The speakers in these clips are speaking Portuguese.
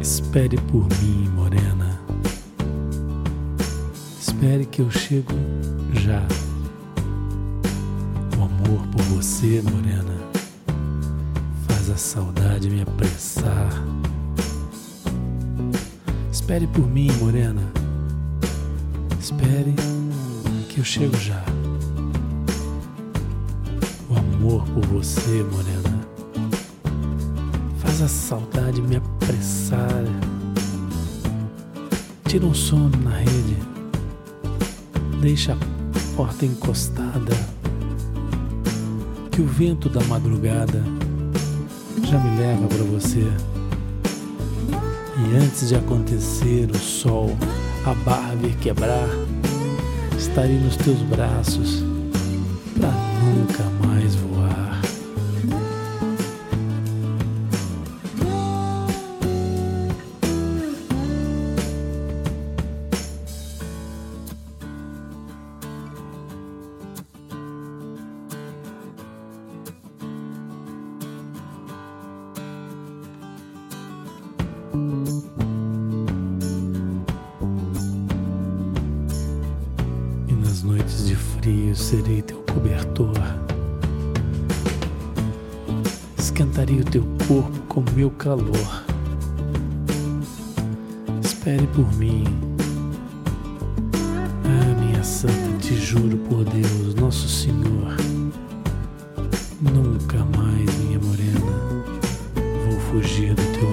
Espere por mim, morena. Espere que eu chego já. O amor por você, morena, faz a saudade me apressar. Espere por mim, morena. Espere que eu chego já. O amor por você, morena, faz a saudade me apressar. Tira um sono na rede, deixa a porta encostada, que o vento da madrugada já me leva para você. E antes de acontecer o sol, a barra vir quebrar, estarei nos teus braços E nas noites de frio serei teu cobertor. Esquentarei o teu corpo com meu calor. Espere por mim. Ah, minha santa, te juro por Deus, nosso Senhor. Nunca mais, minha morena, vou fugir do teu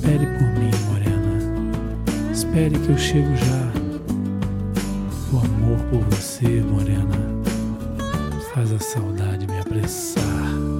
Espere por mim, morena. Espere que eu chego já. O amor por você, morena, faz a saudade me apressar.